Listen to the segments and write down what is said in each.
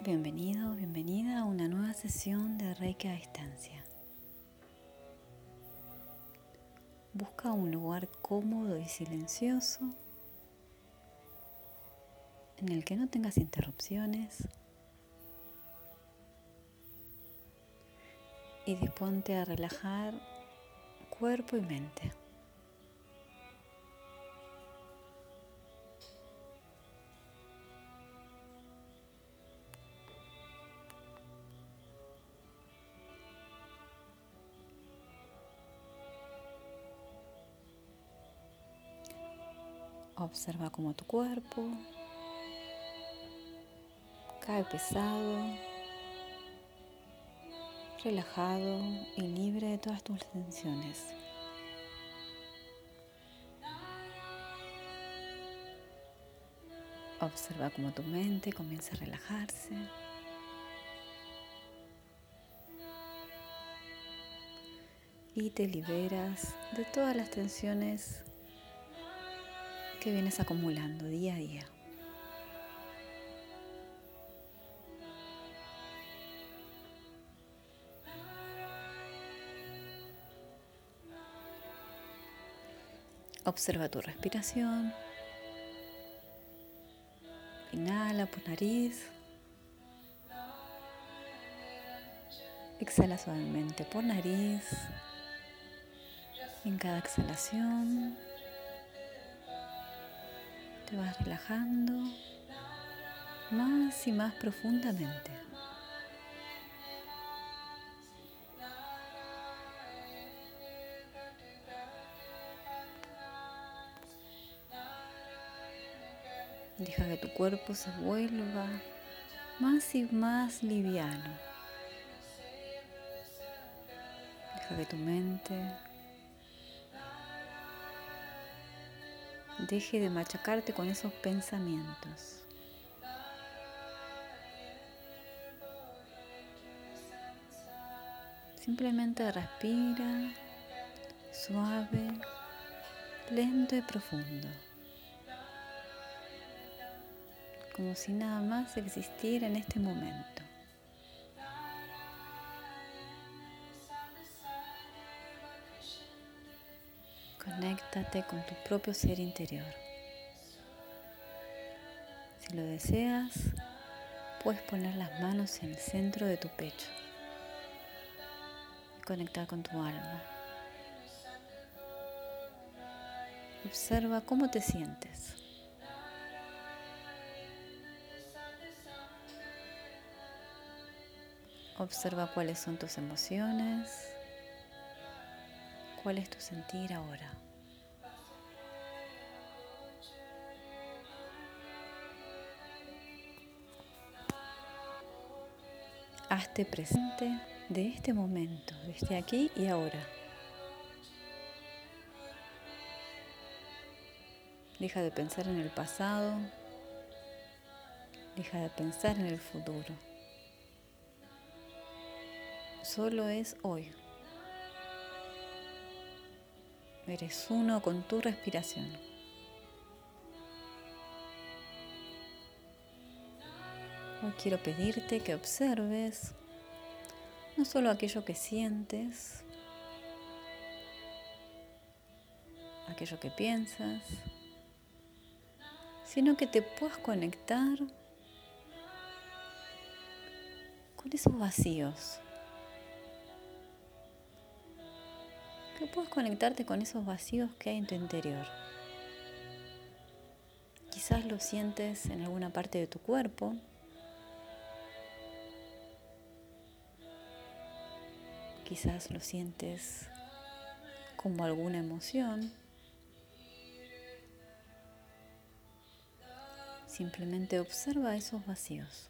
Bienvenido, bienvenida a una nueva sesión de Reiki a distancia. Busca un lugar cómodo y silencioso en el que no tengas interrupciones y disponte a relajar cuerpo y mente. Observa cómo tu cuerpo cae pesado, relajado y libre de todas tus tensiones. Observa cómo tu mente comienza a relajarse. Y te liberas de todas las tensiones que vienes acumulando día a día. Observa tu respiración. Inhala por nariz. Exhala suavemente por nariz. En cada exhalación te vas relajando más y más profundamente. Deja que tu cuerpo se vuelva más y más liviano. Deja que tu mente deje de machacarte con esos pensamientos. Simplemente respira suave, lento y profundo. Como si nada más existiera en este momento. Conéctate con tu propio ser interior. Si lo deseas, puedes poner las manos en el centro de tu pecho y conectar con tu alma. Observa cómo te sientes. Observa cuáles son tus emociones, cuál es tu sentir ahora. Hazte presente de este momento, desde aquí y ahora. Deja de pensar en el pasado, deja de pensar en el futuro. Solo es hoy. Eres uno con tu respiración. Hoy quiero pedirte que observes no solo aquello que sientes, aquello que piensas, sino que te puedas conectar con esos vacíos. Que puedas conectarte con esos vacíos que hay en tu interior. Quizás lo sientes en alguna parte de tu cuerpo, Quizás lo sientes como alguna emoción. Simplemente observa esos vacíos.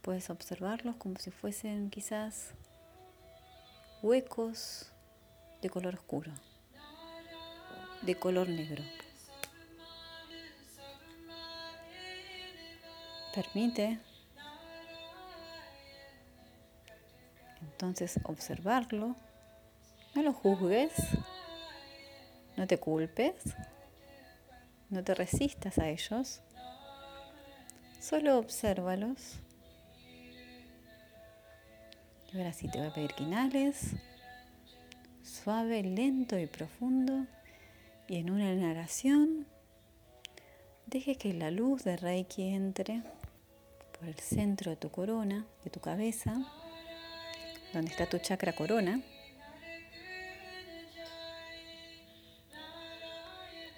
Puedes observarlos como si fuesen quizás huecos de color oscuro, de color negro. Permite Entonces observarlo, no lo juzgues, no te culpes, no te resistas a ellos, Solo obsérvalos. Ahora sí te voy a pedir que inhales. Suave, lento y profundo. Y en una inhalación, deje que la luz de Reiki entre por el centro de tu corona, de tu cabeza, donde está tu chakra corona.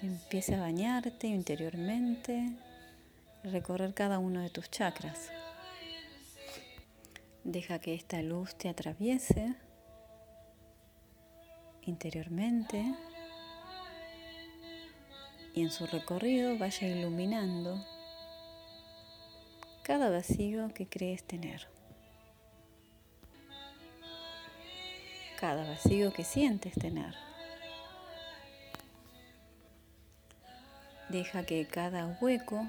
Empieza a bañarte interiormente recorrer cada uno de tus chakras. Deja que esta luz te atraviese interiormente y en su recorrido vaya iluminando cada vacío que crees tener. Cada vacío que sientes tener. Deja que cada hueco,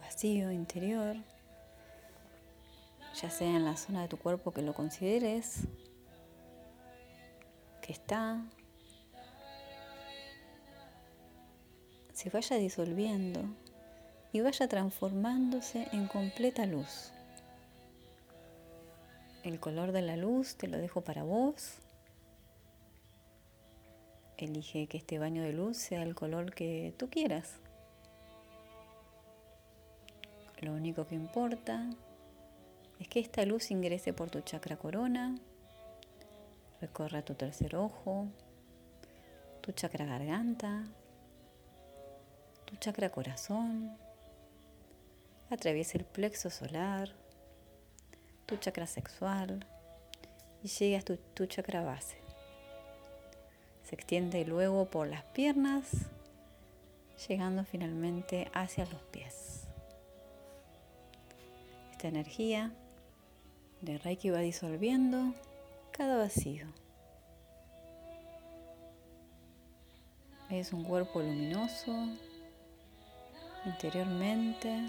vacío interior, ya sea en la zona de tu cuerpo que lo consideres, que está, se vaya disolviendo y vaya transformándose en completa luz. El color de la luz te lo dejo para vos. Elige que este baño de luz sea el color que tú quieras. Lo único que importa es que esta luz ingrese por tu chakra corona, recorra tu tercer ojo, tu chakra garganta, tu chakra corazón, atraviese el plexo solar, tu chakra sexual y llegue a tu, tu chakra base. Se extiende luego por las piernas, llegando finalmente hacia los pies. Esta energía de Reiki va disolviendo cada vacío. Es un cuerpo luminoso interiormente.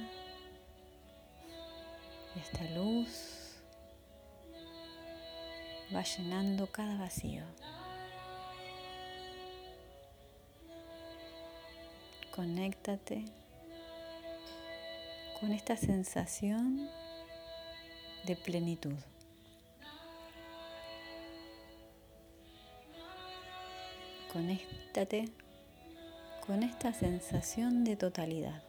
Esta luz va llenando cada vacío. Conéctate con esta sensación de plenitud. Conéctate con esta sensación de totalidad.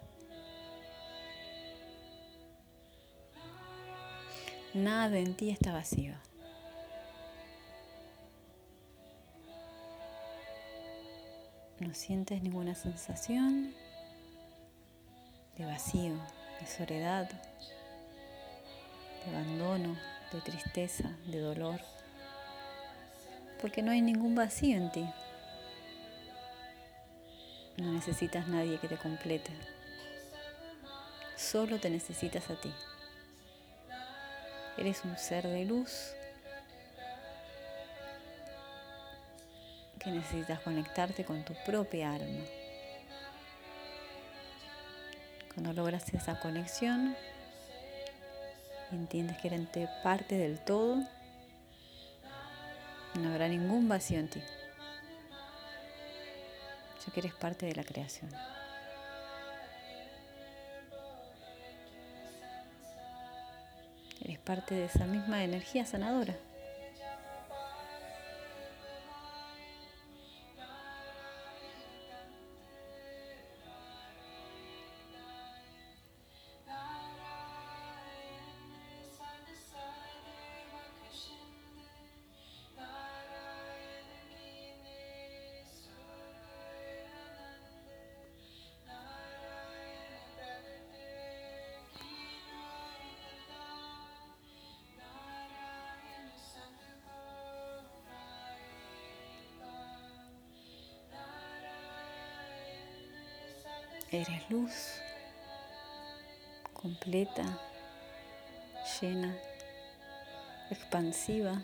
Nada en ti está vacío. No sientes ninguna sensación de vacío, de soledad, de abandono, de tristeza, de dolor, porque no hay ningún vacío en ti. No necesitas nadie que te complete, solo te necesitas a ti. Eres un ser de luz que necesitas conectarte con tu propia alma. Cuando logras esa conexión, entiendes que eres parte del todo, no habrá ningún vacío en ti, ya que eres parte de la creación. Eres parte de esa misma energía sanadora. Eres luz completa, llena, expansiva.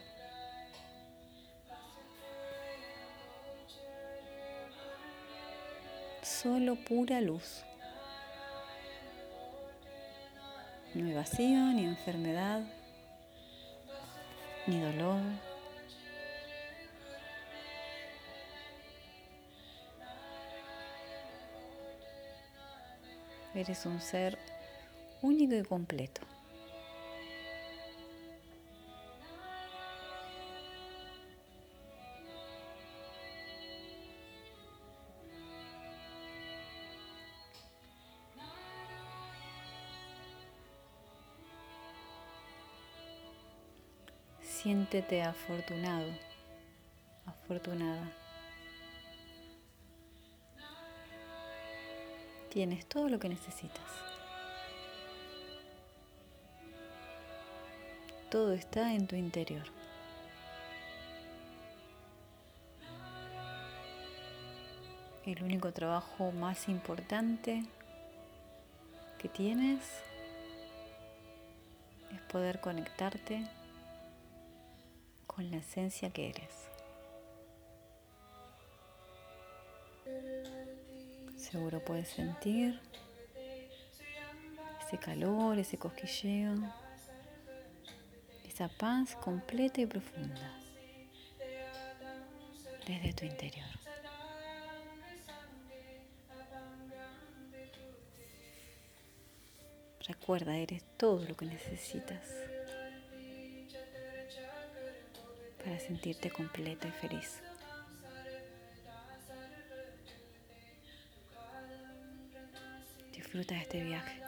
Solo pura luz. No hay vacío, ni enfermedad, ni dolor. Eres un ser único y completo. Siéntete afortunado, afortunada. Tienes todo lo que necesitas. Todo está en tu interior. El único trabajo más importante que tienes es poder conectarte con la esencia que eres. Seguro puedes sentir ese calor, ese cosquilleo, esa paz completa y profunda desde tu interior. Recuerda, eres todo lo que necesitas. para sentirte completa y feliz. Disfruta de este viaje.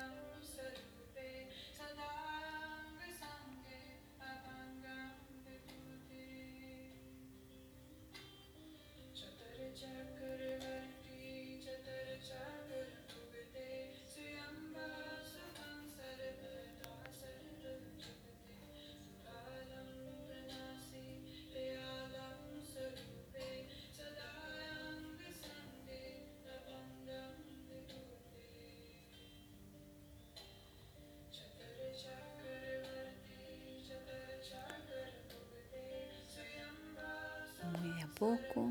Poco,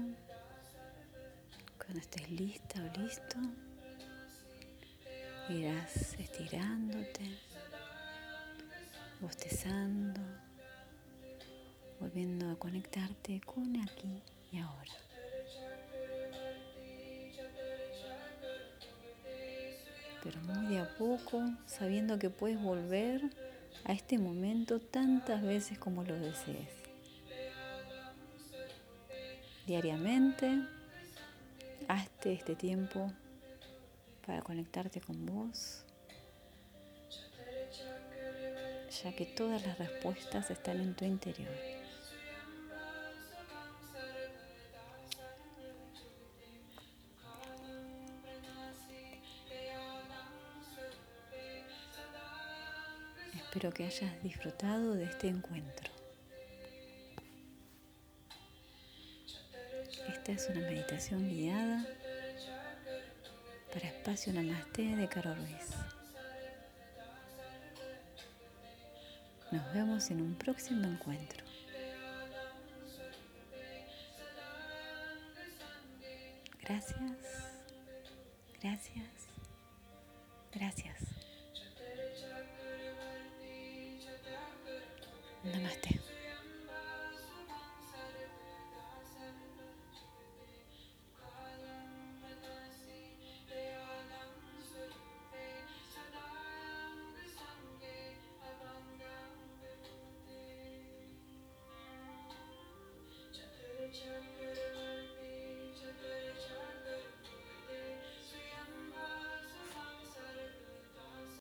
cuando estés lista o listo, irás estirándote, bostezando, volviendo a conectarte con aquí y ahora. Pero muy de a poco, sabiendo que puedes volver a este momento tantas veces como lo desees diariamente. Hazte este tiempo para conectarte con vos, ya que todas las respuestas están en tu interior. Espero que hayas disfrutado de este encuentro. Es una meditación guiada para Espacio Namaste de Caro Ruiz. Nos vemos en un próximo encuentro.